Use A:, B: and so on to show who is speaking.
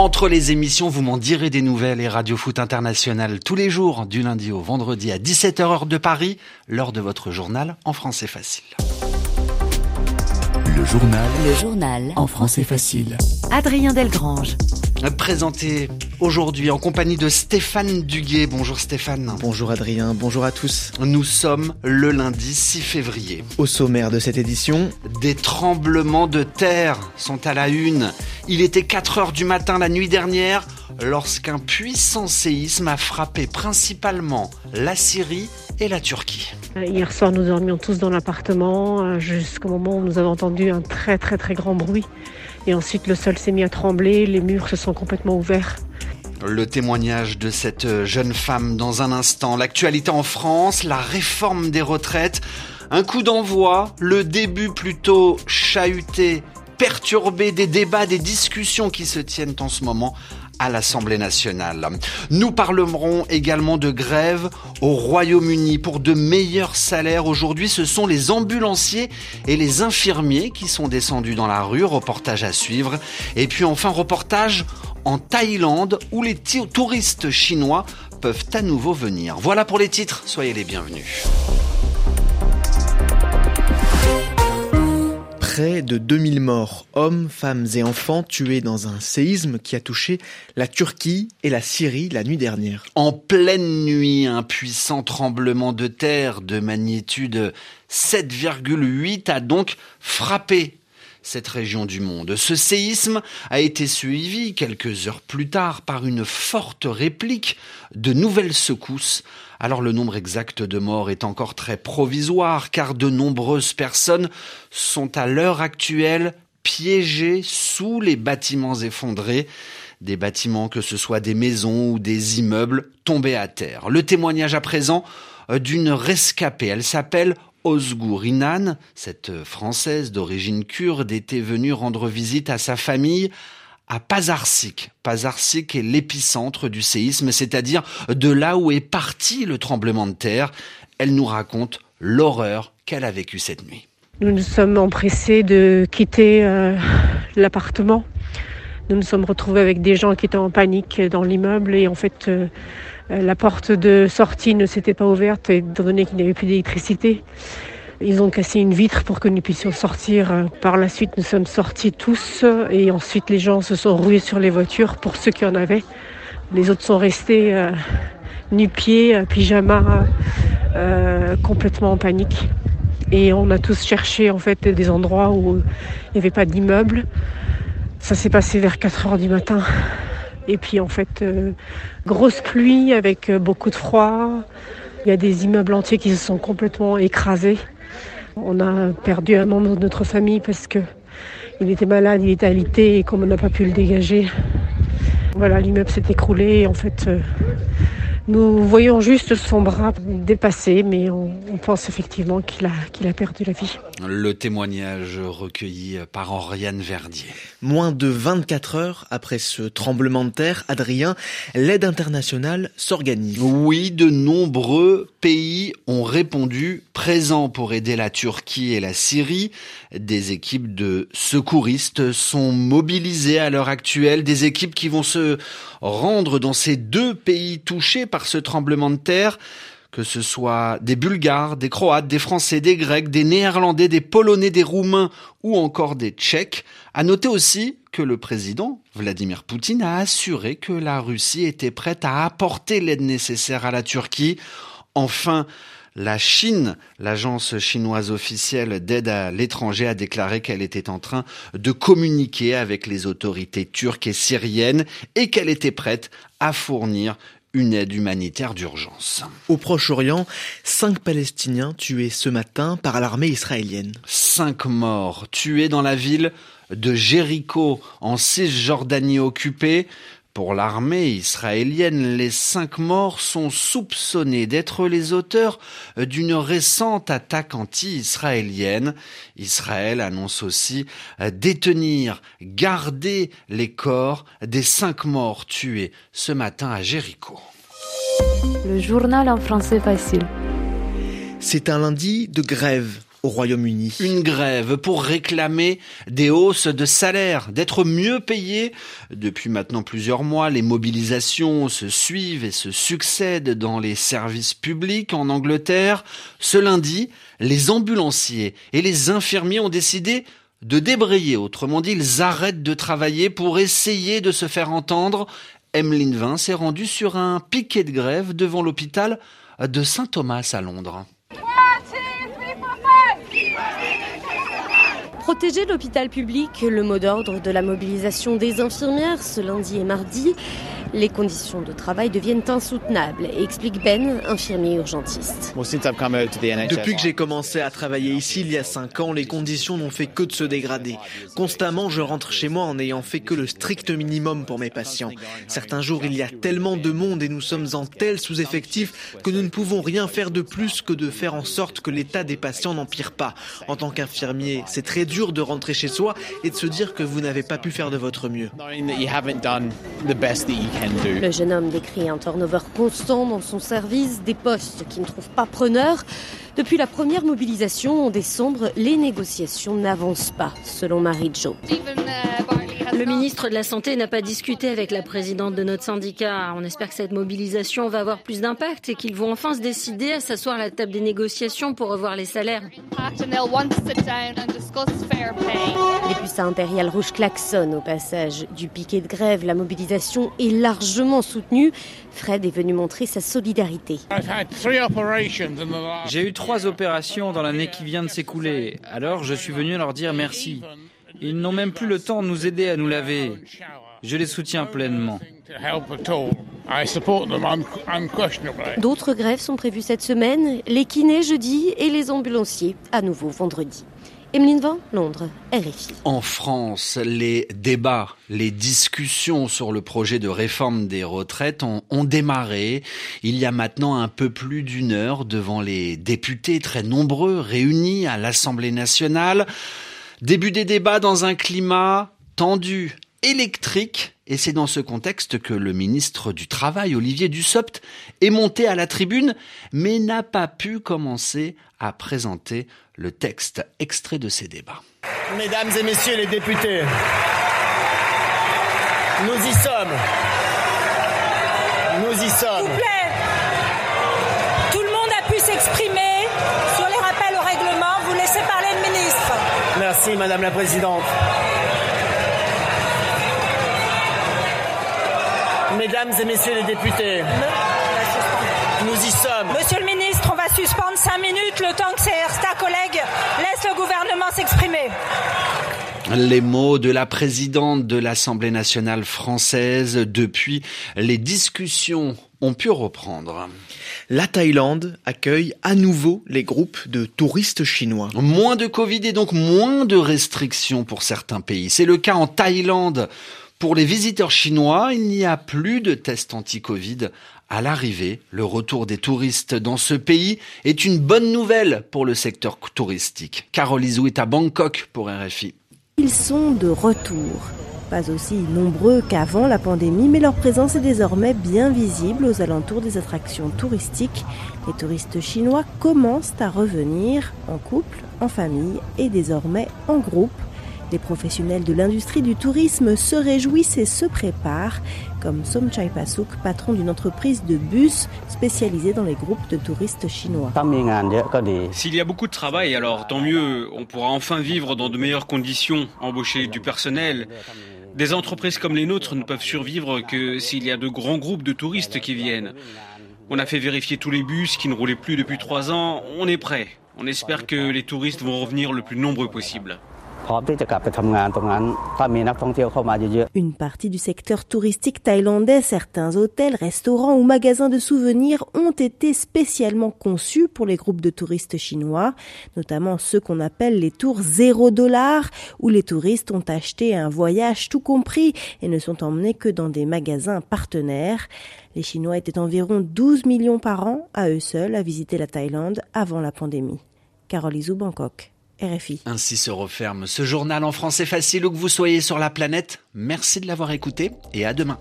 A: Entre les émissions, vous m'en direz des nouvelles et Radio Foot International tous les jours, du lundi au vendredi à 17h heure de Paris, lors de votre journal en français facile.
B: Le journal. Le journal. En français facile.
C: Adrien Delgrange.
A: Présenté aujourd'hui en compagnie de Stéphane Duguet. Bonjour Stéphane.
D: Bonjour Adrien, bonjour à tous.
A: Nous sommes le lundi 6 février.
D: Au sommaire de cette édition,
A: des tremblements de terre sont à la une. Il était 4 heures du matin la nuit dernière lorsqu'un puissant séisme a frappé principalement la Syrie et la Turquie.
E: Hier soir, nous dormions tous dans l'appartement euh, jusqu'au moment où nous avons entendu un très très très grand bruit. Et ensuite, le sol s'est mis à trembler, les murs se sont complètement ouverts.
A: Le témoignage de cette jeune femme dans un instant. L'actualité en France, la réforme des retraites. Un coup d'envoi, le début plutôt chahuté, perturbé des débats, des discussions qui se tiennent en ce moment à l'Assemblée nationale. Nous parlerons également de grève au Royaume-Uni pour de meilleurs salaires. Aujourd'hui, ce sont les ambulanciers et les infirmiers qui sont descendus dans la rue. Reportage à suivre. Et puis enfin, reportage en Thaïlande où les touristes chinois peuvent à nouveau venir. Voilà pour les titres. Soyez les bienvenus.
D: Près de 2000 morts, hommes, femmes et enfants tués dans un séisme qui a touché la Turquie et la Syrie la nuit dernière.
A: En pleine nuit, un puissant tremblement de terre de magnitude 7,8 a donc frappé cette région du monde. Ce séisme a été suivi quelques heures plus tard par une forte réplique de nouvelles secousses. Alors le nombre exact de morts est encore très provisoire car de nombreuses personnes sont à l'heure actuelle piégées sous les bâtiments effondrés des bâtiments, que ce soit des maisons ou des immeubles, tombés à terre. Le témoignage à présent euh, d'une rescapée. Elle s'appelle Ozgur Inan, cette Française d'origine kurde, était venue rendre visite à sa famille à Pazarsik. Pazarsik est l'épicentre du séisme, c'est-à-dire de là où est parti le tremblement de terre. Elle nous raconte l'horreur qu'elle a vécue cette nuit.
E: Nous nous sommes empressés de quitter euh, l'appartement. Nous nous sommes retrouvés avec des gens qui étaient en panique dans l'immeuble et en fait euh, la porte de sortie ne s'était pas ouverte étant donné qu'il n'y avait plus d'électricité. Ils ont cassé une vitre pour que nous puissions sortir. Par la suite, nous sommes sortis tous et ensuite les gens se sont rués sur les voitures pour ceux qui en avaient. Les autres sont restés euh, nu-pieds, euh, pyjama, euh, complètement en panique. Et on a tous cherché en fait des endroits où il n'y avait pas d'immeuble. Ça s'est passé vers 4 heures du matin. Et puis en fait, euh, grosse pluie avec euh, beaucoup de froid. Il y a des immeubles entiers qui se sont complètement écrasés. On a perdu un membre de notre famille parce que il était malade, il était alité et comme on n'a pas pu le dégager, voilà, l'immeuble s'est écroulé. En fait, euh, nous voyons juste son bras dépassé, mais on, pense effectivement qu'il a, qu'il a perdu la vie.
A: Le témoignage recueilli par Henriane Verdier.
D: Moins de 24 heures après ce tremblement de terre, Adrien, l'aide internationale s'organise.
A: Oui, de nombreux pays ont répondu présents pour aider la Turquie et la Syrie. Des équipes de secouristes sont mobilisées à l'heure actuelle, des équipes qui vont se rendre dans ces deux pays touchés par ce tremblement de terre que ce soit des Bulgares, des Croates, des Français, des Grecs, des Néerlandais, des Polonais, des Roumains ou encore des Tchèques. À noter aussi que le président Vladimir Poutine a assuré que la Russie était prête à apporter l'aide nécessaire à la Turquie. Enfin, la Chine, l'agence chinoise officielle d'aide à l'étranger, a déclaré qu'elle était en train de communiquer avec les autorités turques et syriennes et qu'elle était prête à fournir une aide humanitaire d'urgence.
D: Au Proche-Orient, cinq Palestiniens tués ce matin par l'armée israélienne.
A: Cinq morts tués dans la ville de Jéricho en Cisjordanie occupée. Pour l'armée israélienne, les cinq morts sont soupçonnés d'être les auteurs d'une récente attaque anti-israélienne. Israël annonce aussi détenir, garder les corps des cinq morts tués ce matin à Jéricho.
C: Le journal en français facile.
D: C'est un lundi de grève au Royaume-Uni.
A: Une grève pour réclamer des hausses de salaire, d'être mieux payés. Depuis maintenant plusieurs mois, les mobilisations se suivent et se succèdent dans les services publics en Angleterre. Ce lundi, les ambulanciers et les infirmiers ont décidé de débrayer. Autrement dit, ils arrêtent de travailler pour essayer de se faire entendre. Emeline Vin s'est rendue sur un piquet de grève devant l'hôpital de Saint-Thomas à Londres.
C: Protéger l'hôpital public, le mot d'ordre de la mobilisation des infirmières ce lundi et mardi. Les conditions de travail deviennent insoutenables, explique Ben, infirmier urgentiste.
D: Depuis que j'ai commencé à travailler ici il y a 5 ans, les conditions n'ont fait que de se dégrader. Constamment, je rentre chez moi en n'ayant fait que le strict minimum pour mes patients. Certains jours, il y a tellement de monde et nous sommes en tel sous-effectif que nous ne pouvons rien faire de plus que de faire en sorte que l'état des patients n'empire pas. En tant qu'infirmier, c'est très dur de rentrer chez soi et de se dire que vous n'avez pas pu faire de votre mieux.
C: Le jeune homme décrit un turnover constant dans son service, des postes qui ne trouvent pas preneur. Depuis la première mobilisation en décembre, les négociations n'avancent pas, selon Marie Jo.
F: Le ministre de la Santé n'a pas discuté avec la présidente de notre syndicat. On espère que cette mobilisation va avoir plus d'impact et qu'ils vont enfin se décider à s'asseoir à la table des négociations pour revoir les salaires.
C: Les puissants impériales rouges klaxonnent au passage du piquet de grève. La mobilisation est largement soutenue. Fred est venu montrer sa solidarité.
G: J'ai eu trois opérations dans l'année qui vient de s'écouler. Alors je suis venu leur dire merci. Ils n'ont même plus le temps de nous aider à nous laver. Je les soutiens pleinement.
C: D'autres grèves sont prévues cette semaine, les kinés jeudi et les ambulanciers à nouveau vendredi. Emeline Van, Londres, RFI.
A: En France, les débats, les discussions sur le projet de réforme des retraites ont, ont, démarré il y a maintenant un peu plus d'une heure devant les députés très nombreux réunis à l'Assemblée nationale. Début des débats dans un climat tendu, électrique, et c'est dans ce contexte que le ministre du Travail, Olivier Dussopt, est monté à la tribune, mais n'a pas pu commencer à présenter le texte extrait de ces débats.
H: Mesdames et messieurs les députés, nous y sommes. Nous y sommes.
I: S'il vous plaît,
H: Madame la Présidente. Mesdames et messieurs les députés, nous y sommes.
I: Monsieur le ministre, on va suspendre cinq minutes le temps que certains collègues laissent le gouvernement s'exprimer.
A: Les mots de la présidente de l'Assemblée nationale française depuis les discussions ont pu reprendre.
D: La Thaïlande accueille à nouveau les groupes de touristes chinois.
A: Moins de Covid et donc moins de restrictions pour certains pays. C'est le cas en Thaïlande. Pour les visiteurs chinois, il n'y a plus de tests anti-Covid à l'arrivée. Le retour des touristes dans ce pays est une bonne nouvelle pour le secteur touristique. Carole Izou est à Bangkok pour RFI.
C: Ils sont de retour. Pas aussi nombreux qu'avant la pandémie, mais leur présence est désormais bien visible aux alentours des attractions touristiques. Les touristes chinois commencent à revenir en couple, en famille et désormais en groupe. Les professionnels de l'industrie du tourisme se réjouissent et se préparent, comme Som Chai Pasuk, patron d'une entreprise de bus spécialisée dans les groupes de touristes chinois.
J: S'il y a beaucoup de travail, alors tant mieux, on pourra enfin vivre dans de meilleures conditions, embaucher du personnel. Des entreprises comme les nôtres ne peuvent survivre que s'il y a de grands groupes de touristes qui viennent. On a fait vérifier tous les bus qui ne roulaient plus depuis trois ans, on est prêt. On espère que les touristes vont revenir le plus nombreux possible.
C: Une partie du secteur touristique thaïlandais, certains hôtels, restaurants ou magasins de souvenirs ont été spécialement conçus pour les groupes de touristes chinois, notamment ceux qu'on appelle les tours zéro dollar, où les touristes ont acheté un voyage tout compris et ne sont emmenés que dans des magasins partenaires. Les Chinois étaient environ 12 millions par an à eux seuls à visiter la Thaïlande avant la pandémie. Carole Izou, Bangkok.
A: Ainsi se referme ce journal en français facile où que vous soyez sur la planète. Merci de l'avoir écouté et à demain.